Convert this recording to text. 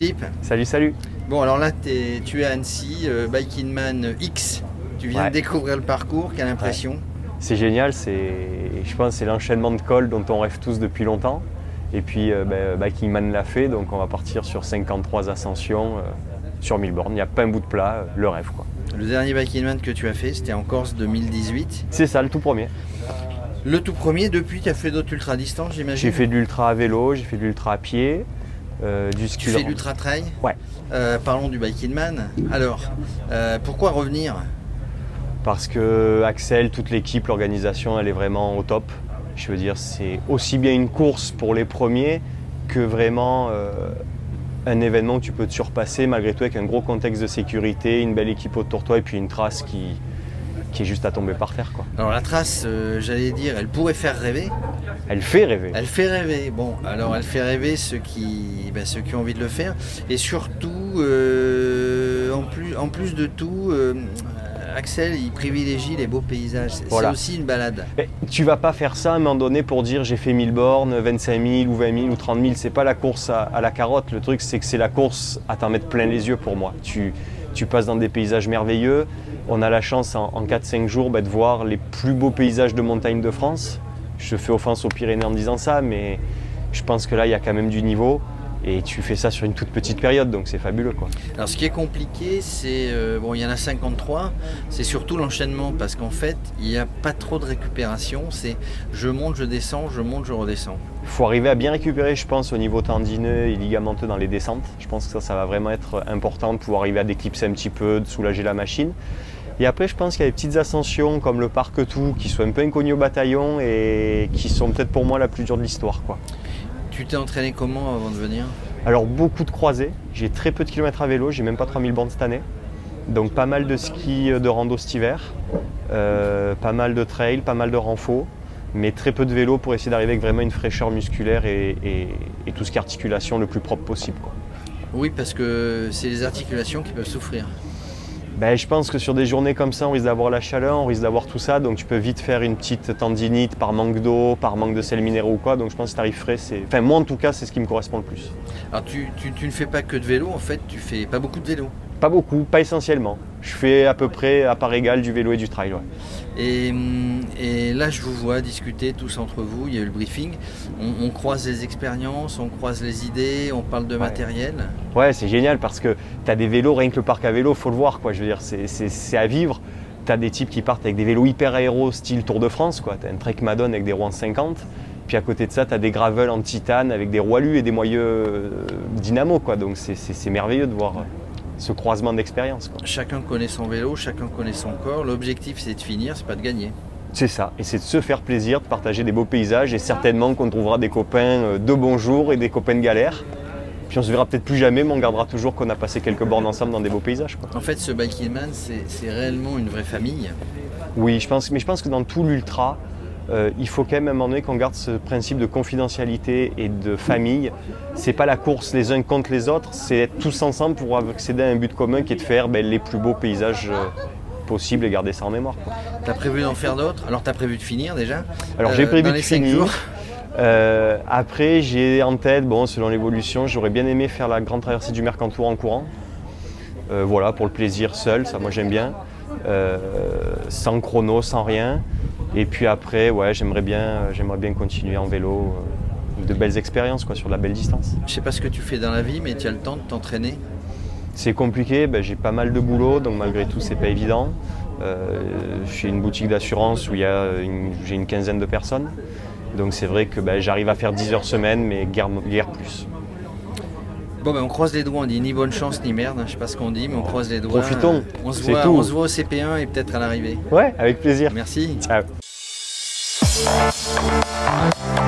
Philippe Salut, salut. Bon, alors là, tu es à Annecy, euh, Bike in Man X. Tu viens Ouais. de découvrir le parcours, quelle impression C'est génial, c'est, je pense que c'est l'enchaînement de cols dont on rêve tous depuis longtemps. Et puis euh, ben, Biking Man l'a fait, donc on va partir sur 53 ascensions euh, sur 1000 bornes. Il n'y a pas un bout de plat, euh, le rêve quoi. Le dernier Bike Man que tu as fait, c'était en Corse 2018. C'est ça le tout premier. Le tout premier, depuis, tu as fait d'autres ultra-distances, j'imagine J'ai fait de l'ultra à vélo, j'ai fait de l'ultra à pied, euh, du ski Tu de fais rand- l'ultra-trail Ouais. Euh, parlons du Bike Man. Alors, euh, pourquoi revenir? Parce que Axel, toute l'équipe, l'organisation, elle est vraiment au top. Je veux dire, c'est aussi bien une course pour les premiers que vraiment un événement où tu peux te surpasser malgré tout avec un gros contexte de sécurité, une belle équipe autour de toi et puis une trace qui, qui est juste à tomber par terre. Quoi. Alors la trace, euh, j'allais dire, elle pourrait faire rêver. Elle fait rêver. Elle fait rêver. Bon, alors elle fait rêver ceux qui, ben, ceux qui ont envie de le faire. Et surtout, euh, en, plus, en plus de tout, euh, Axel, il privilégie les beaux paysages. C'est Voilà. aussi une balade. Mais tu vas pas faire ça à un moment donné pour dire j'ai fait 1000 bornes, 25 000 ou 20 000 ou 30 000. C'est pas la course à, à la carotte. Le truc, c'est que c'est la course à t'en mettre plein les yeux pour moi. Tu, tu passes dans des paysages merveilleux. On a la chance en, en 4-5 jours bah, de voir les plus beaux paysages de montagne de France. Je fais offense aux Pyrénées en disant ça, mais je pense que là, il y a quand même du niveau. Et tu fais ça sur une toute petite période, donc c'est fabuleux. Quoi. Alors ce qui est compliqué, c'est euh, bon, il y en a 53. C'est surtout l'enchaînement parce qu'en fait, il n'y a pas trop de récupération. C'est je monte, je descends, je monte, je redescends. Il faut arriver à bien récupérer, je pense, au niveau tendineux et ligamenteux dans les descentes. Je pense que ça, ça va vraiment être important de pouvoir arriver à déclipser un petit peu, de soulager la machine. Et après, je pense qu'il y a des petites ascensions comme le Parc Tout qui sont un peu inconnues au bataillon et qui sont peut-être pour moi la plus dure de l'histoire. quoi. Tu t'es entraîné comment avant de venir? Alors, beaucoup de croisés. J'ai très peu de kilomètres à vélo, j'ai même pas 3000 bornes cette année. Donc, pas mal de ski euh, de rando cet hiver, euh, pas mal de trail, pas mal de renfo, mais très peu de vélo pour essayer d'arriver avec vraiment une fraîcheur musculaire et, et- et tout ce qui est articulation le plus propre possible. quoi. Oui, parce que c'est les articulations qui peuvent souffrir. Ben, je pense que sur des journées comme ça, on risque d'avoir la chaleur, on risque d'avoir tout ça, donc tu peux vite faire une petite tendinite par manque d'eau, par manque de sel minéraux ou quoi. Donc je pense que tarif frais, c'est. Enfin, moi en tout cas, c'est ce qui me correspond le plus. Alors tu, tu- tu ne fais pas que de vélo, en fait, tu fais pas beaucoup de vélo. Pas beaucoup, pas essentiellement. Je fais à peu près à part égale du vélo et du trail. ouais. Et, et là, je vous vois discuter tous entre vous, il y a eu le briefing. On, on croise les expériences, on croise les idées, on parle de Ouais. matériel. Ouais, c'est génial parce que tu as des vélos, rien que le parc à vélo, faut le voir. Quoi. Je veux dire, c'est- à vivre. Tu as des types qui partent avec des vélos hyper aéro, style Tour de France. Tu as un Trek Madone avec des roues en 50. Puis à côté de ça, tu as des gravels en titane avec des roues et des moyeux euh, dynamo. Quoi. Donc c'est- merveilleux de voir ce croisement d'expérience. Chacun connaît son vélo, chacun connaît son corps. L'objectif, c'est de finir, c'est pas de gagner. C'est ça. Et c'est de se faire plaisir, de partager des beaux paysages. Et certainement qu'on trouvera des copains euh, de bonjour et des copains de galère. Puis on se verra peut-être plus jamais, mais on gardera toujours qu'on a passé quelques bornes ensemble dans des beaux paysages. quoi. En fait, ce Biking Man, c'est c'est réellement une vraie famille. Oui, je pense, mais je pense que dans tout l'ultra, euh, il faut quand même à un moment donné qu'on garde ce principe de confidentialité et de famille. C'est pas la course les uns contre les autres, c'est être tous ensemble pour accéder à un but commun qui est de faire ben, les plus beaux paysages euh, possibles et garder ça en mémoire. quoi. T'as prévu d'en faire d'autres? Alors t'as prévu de finir déjà? Alors Euh, j'ai prévu dans de les finir. jours. Euh, après, j'ai en tête, bon, selon l'évolution, j'aurais bien aimé faire la grande traversée du Mercantour en courant. Euh, voilà, pour le plaisir seul, ça moi j'aime bien. Euh, sans chrono, sans rien. Et puis après, ouais, j'aimerais bien, j'aimerais bien continuer en vélo. euh, de belles expériences quoi, sur de la belle distance. Je sais pas ce que tu fais dans la vie, mais tu as le temps de t'entraîner. C'est compliqué, ben, j'ai pas mal de boulot, donc malgré tout, c'est pas évident. Euh, j'ai une boutique d'assurance où j'ai une quinzaine de personnes. Donc c'est vrai que ben, j'arrive à faire 10 heures semaine, mais guère, guère plus. Bon ben on croise les doigts, on dit ni bonne chance ni merde, hein, je sais pas ce qu'on dit, mais on croise les doigts. Profitons, On se voit, tout. on se voit au CP1 et peut-être à l'arrivée. Ouais, avec plaisir. Merci. Ciao. Thank you.